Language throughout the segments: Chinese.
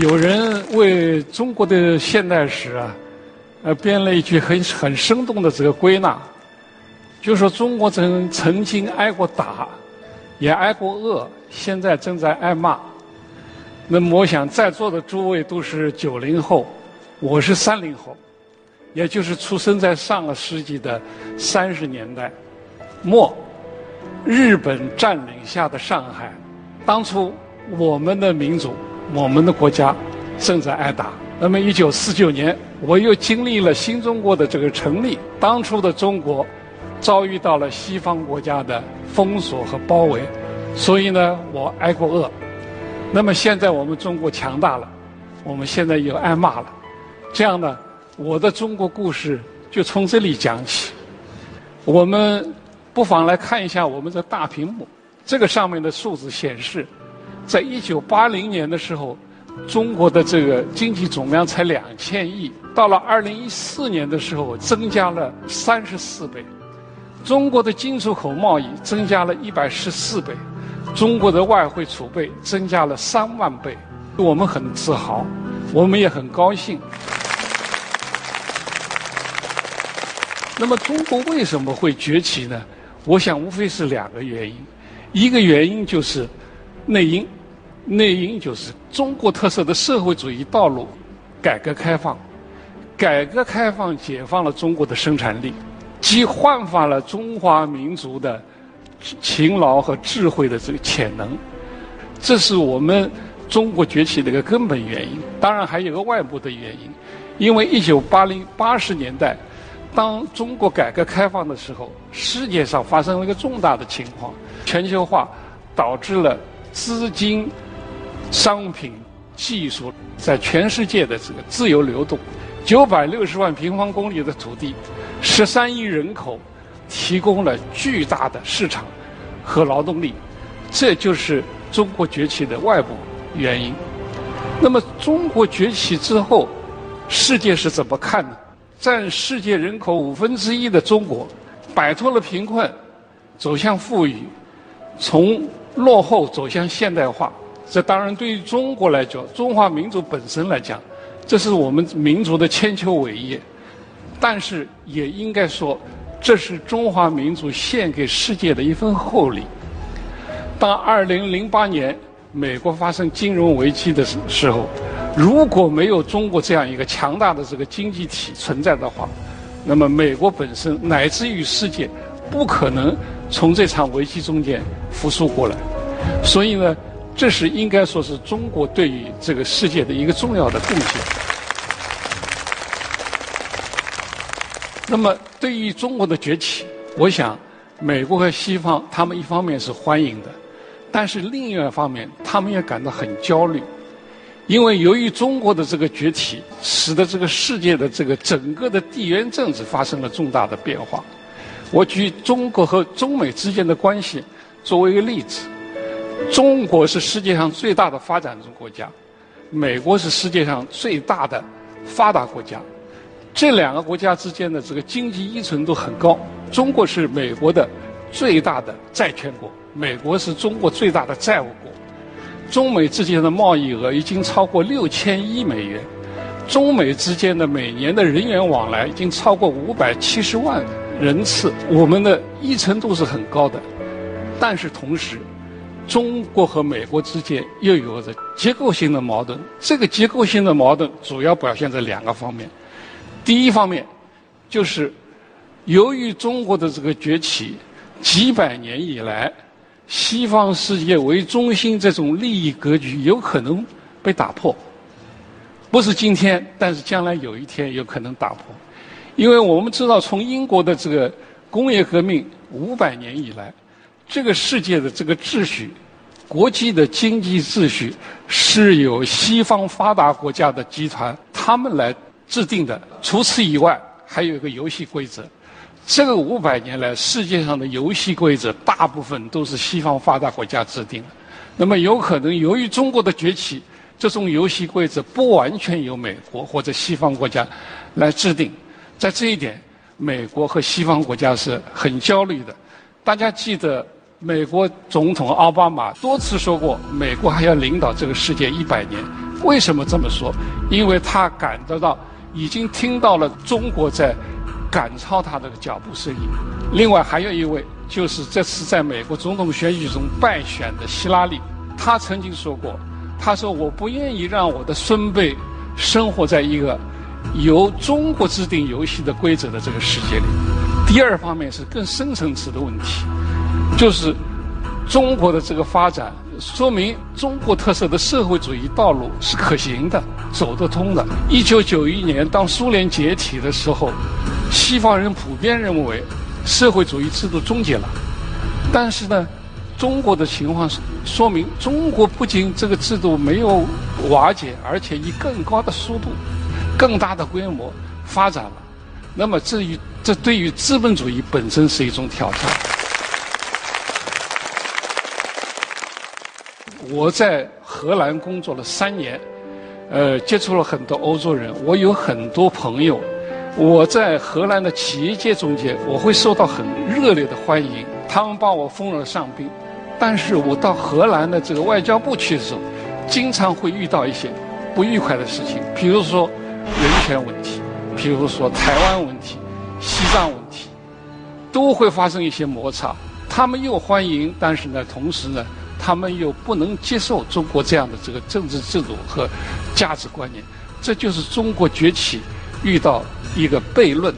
有人为中国的现代史啊，呃，编了一句很很生动的这个归纳，就说中国曾曾经挨过打，也挨过饿，现在正在挨骂。那么，我想在座的诸位都是九零后，我是三零后，也就是出生在上个世纪的三十年代末，日本占领下的上海，当初我们的民族。我们的国家正在挨打。那么，一九四九年，我又经历了新中国的这个成立。当初的中国遭遇到了西方国家的封锁和包围，所以呢，我挨过饿。那么现在我们中国强大了，我们现在又挨骂了。这样呢，我的中国故事就从这里讲起。我们不妨来看一下我们的大屏幕，这个上面的数字显示。在一九八零年的时候，中国的这个经济总量才两千亿，到了二零一四年的时候，增加了三十四倍。中国的进出口贸易增加了一百十四倍，中国的外汇储备增加了三万倍。我们很自豪，我们也很高兴。那么，中国为什么会崛起呢？我想，无非是两个原因。一个原因就是内因。内因就是中国特色的社会主义道路改革开放，改革开放解放了中国的生产力，既焕发了中华民族的勤劳和智慧的这个潜能，这是我们中国崛起的一个根本原因。当然还有个外部的原因，因为一九八零八十年代，当中国改革开放的时候，世界上发生了一个重大的情况，全球化导致了资金。商品、技术在全世界的这个自由流动，九百六十万平方公里的土地，十三亿人口，提供了巨大的市场和劳动力，这就是中国崛起的外部原因。那么，中国崛起之后，世界是怎么看的？占世界人口五分之一的中国，摆脱了贫困，走向富裕，从落后走向现代化。这当然，对于中国来讲，中华民族本身来讲，这是我们民族的千秋伟业。但是，也应该说，这是中华民族献给世界的一份厚礼。当2008年美国发生金融危机的时时候，如果没有中国这样一个强大的这个经济体存在的话，那么美国本身乃至于世界，不可能从这场危机中间复苏过来。所以呢。这是应该说是中国对于这个世界的一个重要的贡献。那么，对于中国的崛起，我想，美国和西方他们一方面是欢迎的，但是另一方面，他们也感到很焦虑，因为由于中国的这个崛起，使得这个世界的这个整个的地缘政治发生了重大的变化。我举中国和中美之间的关系作为一个例子。中国是世界上最大的发展中国家，美国是世界上最大的发达国家。这两个国家之间的这个经济依存度很高。中国是美国的最大的债权国，美国是中国最大的债务国。中美之间的贸易额已经超过六千亿美元，中美之间的每年的人员往来已经超过五百七十万人次。我们的依存度是很高的，但是同时。中国和美国之间又有着结构性的矛盾。这个结构性的矛盾主要表现在两个方面。第一方面，就是由于中国的这个崛起，几百年以来，西方世界为中心这种利益格局有可能被打破。不是今天，但是将来有一天有可能打破。因为我们知道，从英国的这个工业革命五百年以来。这个世界的这个秩序，国际的经济秩序是由西方发达国家的集团他们来制定的。除此以外，还有一个游戏规则。这个五百年来，世界上的游戏规则大部分都是西方发达国家制定的。那么，有可能由于中国的崛起，这种游戏规则不完全由美国或者西方国家来制定。在这一点，美国和西方国家是很焦虑的。大家记得。美国总统奥巴马多次说过，美国还要领导这个世界一百年。为什么这么说？因为他感得到，已经听到了中国在赶超他的脚步声音。另外还有一位，就是这次在美国总统选举中败选的希拉里，他曾经说过：“他说我不愿意让我的孙辈生活在一个由中国制定游戏的规则的这个世界里。”第二方面是更深层次的问题，就是中国的这个发展。说明中国特色的社会主义道路是可行的、走得通的。一九九一年，当苏联解体的时候，西方人普遍认为社会主义制度终结了。但是呢，中国的情况是说明中国不仅这个制度没有瓦解，而且以更高的速度、更大的规模发展了。那么，至于这对于资本主义本身是一种挑战。我在荷兰工作了三年，呃，接触了很多欧洲人。我有很多朋友，我在荷兰的企业界中间，我会受到很热烈的欢迎。他们把我封了上宾，但是我到荷兰的这个外交部去的时候，经常会遇到一些不愉快的事情，比如说人权问题，比如说台湾问题、西藏问题，都会发生一些摩擦。他们又欢迎，但是呢，同时呢。他们又不能接受中国这样的这个政治制度和价值观念，这就是中国崛起遇到一个悖论。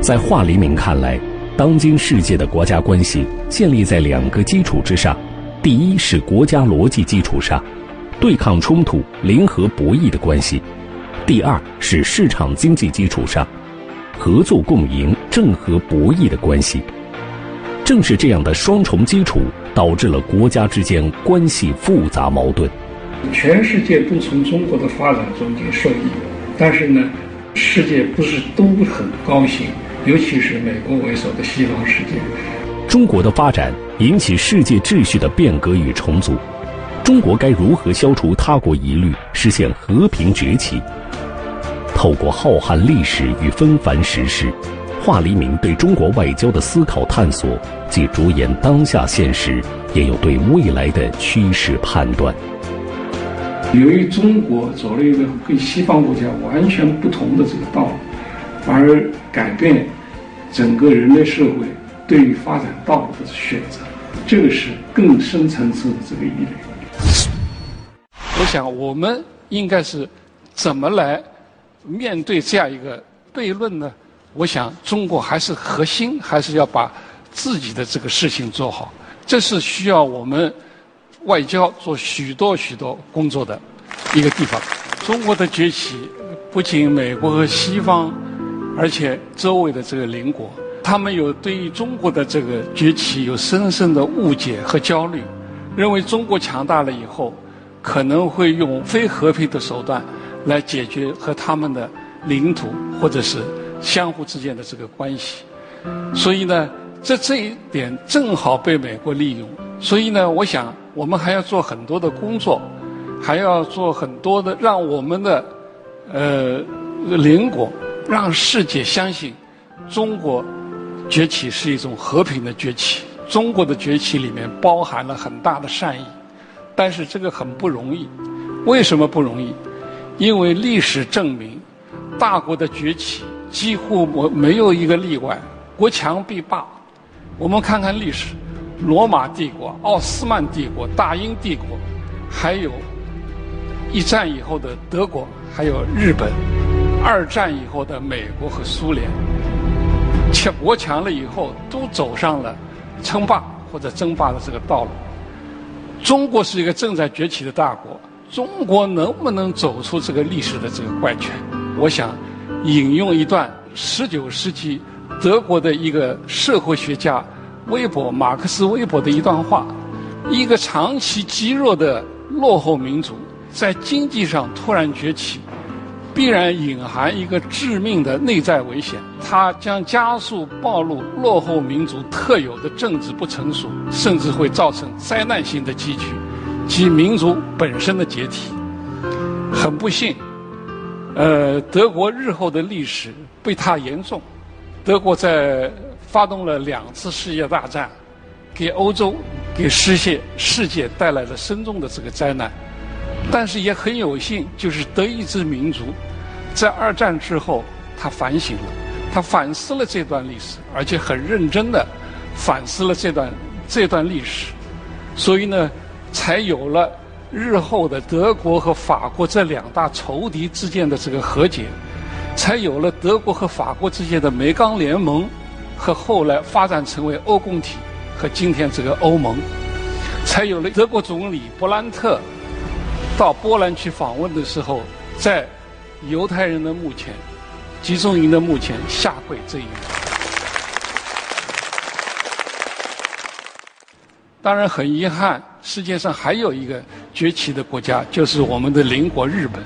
在华黎明看来，当今世界的国家关系建立在两个基础之上：第一是国家逻辑基础上，对抗冲突、零和博弈的关系；第二是市场经济基础上。合作共赢、正和博弈的关系，正是这样的双重基础，导致了国家之间关系复杂矛盾。全世界都从中国的发展中间受益，但是呢，世界不是都很高兴，尤其是美国为首的西方世界。中国的发展引起世界秩序的变革与重组，中国该如何消除他国疑虑，实现和平崛起？透过浩瀚历史与纷繁时事，华黎明对中国外交的思考探索，既着眼当下现实，也有对未来的趋势判断。由于中国走了一个跟西方国家完全不同的这个道路，反而改变整个人类社会对于发展道路的选择，这个是更深层次的这个意义。我想，我们应该是怎么来？面对这样一个悖论呢，我想中国还是核心还是要把自己的这个事情做好，这是需要我们外交做许多许多工作的一个地方。中国的崛起不仅美国和西方，而且周围的这个邻国，他们有对于中国的这个崛起有深深的误解和焦虑，认为中国强大了以后可能会用非和平的手段。来解决和他们的领土或者是相互之间的这个关系，所以呢，这这一点正好被美国利用。所以呢，我想我们还要做很多的工作，还要做很多的，让我们的呃邻国，让世界相信中国崛起是一种和平的崛起。中国的崛起里面包含了很大的善意，但是这个很不容易。为什么不容易？因为历史证明，大国的崛起几乎没没有一个例外，国强必霸。我们看看历史，罗马帝国、奥斯曼帝国、大英帝国，还有一战以后的德国，还有日本，二战以后的美国和苏联，强国强了以后，都走上了称霸或者争霸的这个道路。中国是一个正在崛起的大国。中国能不能走出这个历史的这个怪圈？我想引用一段十九世纪德国的一个社会学家微博马克思微博的一段话：一个长期积弱的落后民族，在经济上突然崛起，必然隐含一个致命的内在危险，它将加速暴露落后民族特有的政治不成熟，甚至会造成灾难性的积聚。及民族本身的解体，很不幸，呃，德国日后的历史被他严重。德国在发动了两次世界大战，给欧洲、给世界世界带来了深重的这个灾难。但是也很有幸，就是德意志民族在二战之后，他反省了，他反思了这段历史，而且很认真的反思了这段这段历史，所以呢，才有了日后的德国和法国这两大仇敌之间的这个和解，才有了德国和法国之间的煤钢联盟，和后来发展成为欧共体和今天这个欧盟，才有了德国总理勃兰特。到波兰去访问的时候，在犹太人的墓前、集中营的墓前下跪这一幕。当然很遗憾，世界上还有一个崛起的国家，就是我们的邻国日本。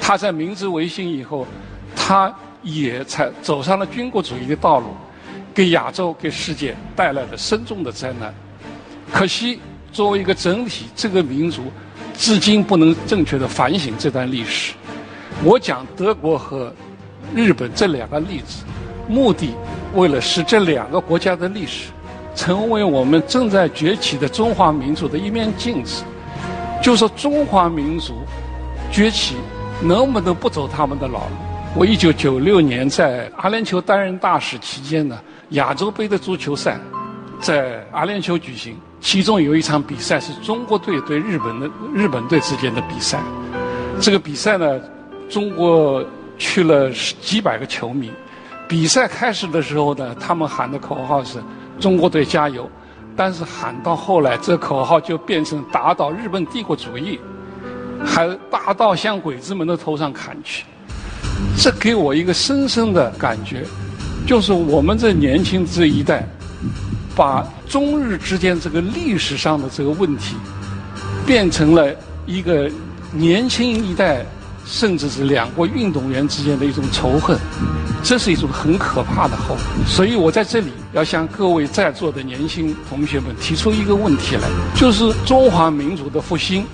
他在明治维新以后，他也才走上了军国主义的道路，给亚洲、给世界带来了深重的灾难。可惜，作为一个整体，这个民族。至今不能正确的反省这段历史。我讲德国和日本这两个例子，目的为了使这两个国家的历史成为我们正在崛起的中华民族的一面镜子。就说中华民族崛起能不能不走他们的老路？我一九九六年在阿联酋担任大使期间呢，亚洲杯的足球赛在阿联酋举行。其中有一场比赛是中国队对日本的日本队之间的比赛，这个比赛呢，中国去了几百个球迷。比赛开始的时候呢，他们喊的口号是“中国队加油”，但是喊到后来，这口号就变成“打倒日本帝国主义”，还大刀向鬼子们的头上砍去。这给我一个深深的感觉，就是我们这年轻这一代。把中日之间这个历史上的这个问题，变成了一个年轻一代，甚至是两国运动员之间的一种仇恨，这是一种很可怕的后果。所以我在这里要向各位在座的年轻同学们提出一个问题来：就是中华民族的复兴，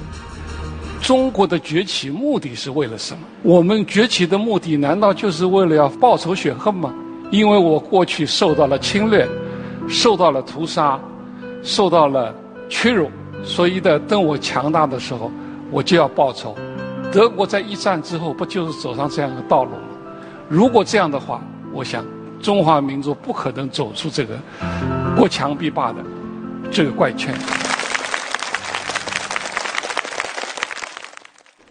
中国的崛起目的是为了什么？我们崛起的目的难道就是为了要报仇雪恨吗？因为我过去受到了侵略。受到了屠杀，受到了屈辱，所以的等我强大的时候，我就要报仇。德国在一战之后不就是走上这样的道路吗？如果这样的话，我想中华民族不可能走出这个过强必霸的这个怪圈。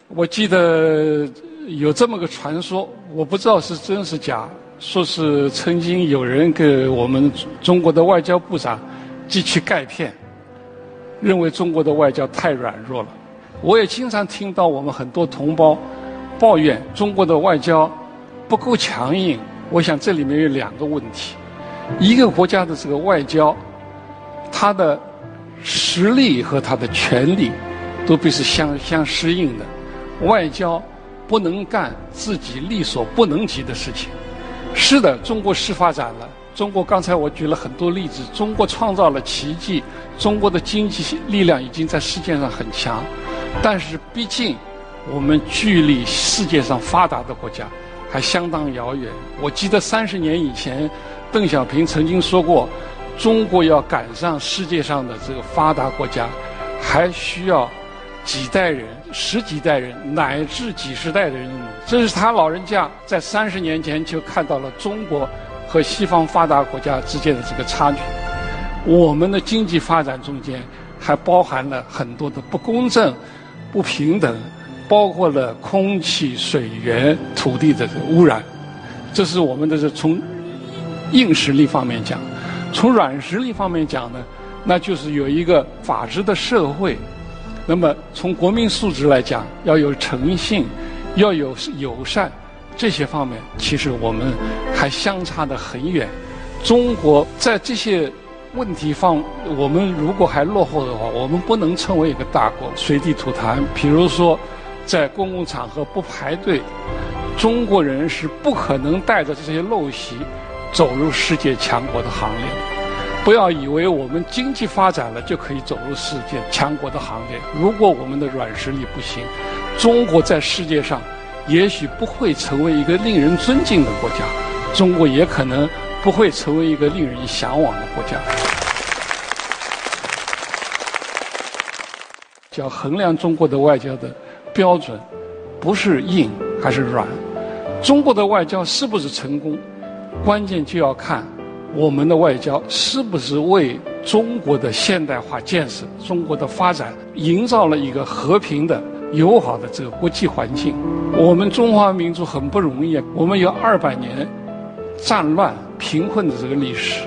我记得有这么个传说，我不知道是真是假。说是曾经有人给我们中国的外交部长寄去钙片，认为中国的外交太软弱了。我也经常听到我们很多同胞抱怨中国的外交不够强硬。我想这里面有两个问题：一个国家的这个外交，它的实力和它的权力都必是相相适应的。外交不能干自己力所不能及的事情。是的，中国是发展了。中国刚才我举了很多例子，中国创造了奇迹。中国的经济力量已经在世界上很强，但是毕竟我们距离世界上发达的国家还相当遥远。我记得三十年以前，邓小平曾经说过，中国要赶上世界上的这个发达国家，还需要。几代人、十几代人乃至几十代的人，这是他老人家在三十年前就看到了中国和西方发达国家之间的这个差距。我们的经济发展中间还包含了很多的不公正、不平等，包括了空气、水源、土地的污染。这是我们的这从硬实力方面讲，从软实力方面讲呢，那就是有一个法治的社会。那么，从国民素质来讲，要有诚信，要有友善，这些方面，其实我们还相差得很远。中国在这些问题放，我们如果还落后的话，我们不能成为一个大国，随地吐痰。比如说，在公共场合不排队，中国人是不可能带着这些陋习走入世界强国的行列。不要以为我们经济发展了就可以走入世界强国的行列。如果我们的软实力不行，中国在世界上也许不会成为一个令人尊敬的国家，中国也可能不会成为一个令人向往的国家。叫衡量中国的外交的标准，不是硬还是软。中国的外交是不是成功，关键就要看我们的外交是不是为中国的现代化建设、中国的发展营造了一个和平的、友好的这个国际环境。我们中华民族很不容易，我们有二百年战乱、贫困的这个历史，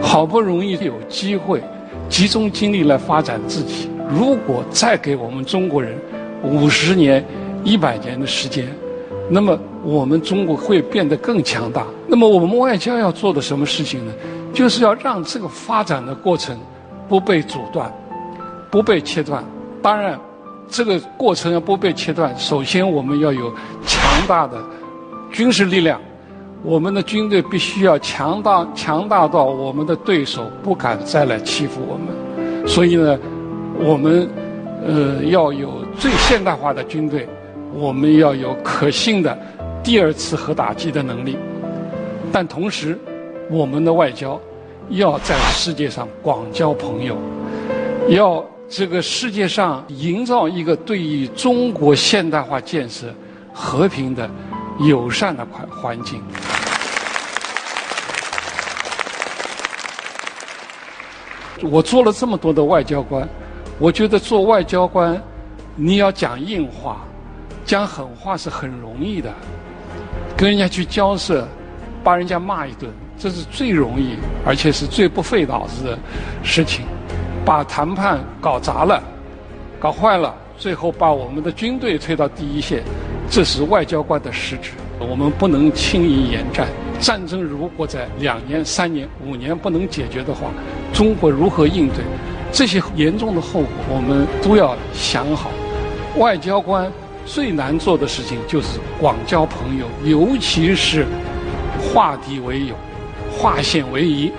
好不容易有机会集中精力来发展自己。如果再给我们中国人五十年、一百年的时间，那么我们中国会变得更强大。那么我们外交要做的什么事情呢？就是要让这个发展的过程不被阻断、不被切断。当然，这个过程要不被切断，首先我们要有强大的军事力量，我们的军队必须要强大，强大到我们的对手不敢再来欺负我们。所以呢。我们呃要有最现代化的军队，我们要有可信的第二次核打击的能力，但同时，我们的外交要在世界上广交朋友，要这个世界上营造一个对于中国现代化建设和平的、友善的环环境。我做了这么多的外交官。我觉得做外交官，你要讲硬话，讲狠话是很容易的。跟人家去交涉，把人家骂一顿，这是最容易，而且是最不费脑子的事情。把谈判搞砸了，搞坏了，最后把我们的军队推到第一线，这是外交官的失职。我们不能轻易言战。战争如果在两年、三年、五年不能解决的话，中国如何应对？这些严重的后果，我们都要想好。外交官最难做的事情就是广交朋友，尤其是化敌为友、化险为夷。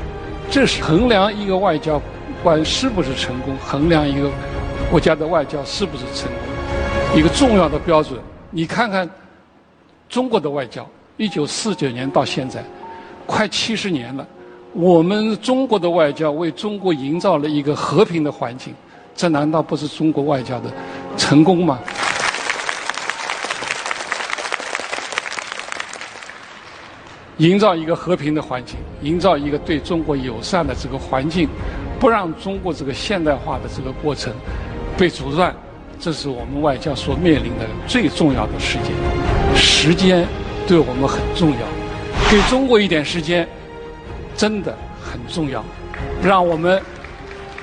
这是衡量一个外交官是不是成功，衡量一个国家的外交是不是成功一个重要的标准。你看看中国的外交，一九四九年到现在，快七十年了。我们中国的外交为中国营造了一个和平的环境，这难道不是中国外交的成功吗？营造一个和平的环境，营造一个对中国友善的这个环境，不让中国这个现代化的这个过程被阻断，这是我们外交所面临的最重要的事件。时间对我们很重要，给中国一点时间。真的很重要，让我们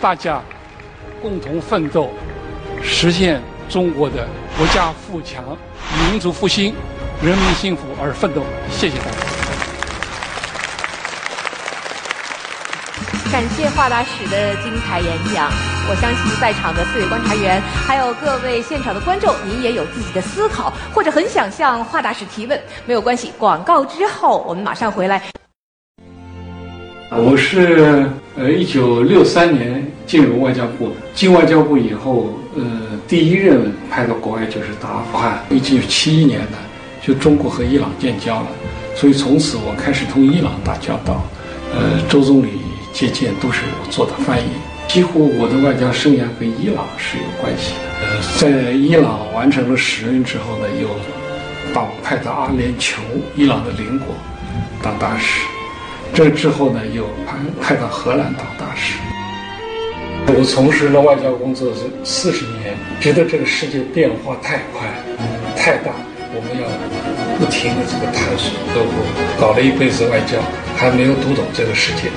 大家共同奋斗，实现中国的国家富强、民族复兴、人民幸福而奋斗。谢谢大家。感谢华大使的精彩演讲。我相信在场的四位观察员，还有各位现场的观众，您也有自己的思考，或者很想向华大使提问。没有关系，广告之后我们马上回来。我是呃，一九六三年进入外交部，进外交部以后，呃，第一任派到国外就是到阿富汗。一九七一年呢，就中国和伊朗建交了，所以从此我开始同伊朗打交道。呃，周总理接见都是我做的翻译，几乎我的外交生涯跟伊朗是有关系的。呃，在伊朗完成了使任之后呢，又把我派到阿联酋，伊朗的邻国当大使。这之后呢，又派派到荷兰当大使。我从事了外交工作是四十年，觉得这个世界变化太快、太大，我们要不停的这个探索。我搞了一辈子外交，还没有读懂这个世界。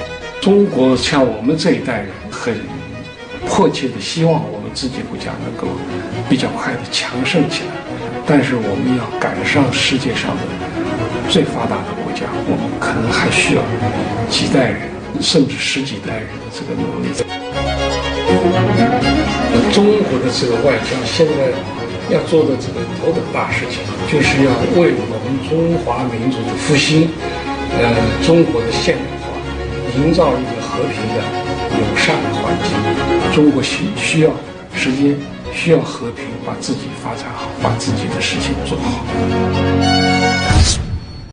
中国像我们这一代人，很迫切的希望我们自己国家能够比较快的强盛起来，但是我们要赶上世界上的。最发达的国家，我们可能还需要几代人，甚至十几代人的这个努力。中国的这个外交现在要做的这个头等大事情，就是要为我们中华民族的复兴，呃，中国的现代，营造一个和平的、友善的环境。中国需需要时间，需要和平，把自己发展好，把自己的事情做好。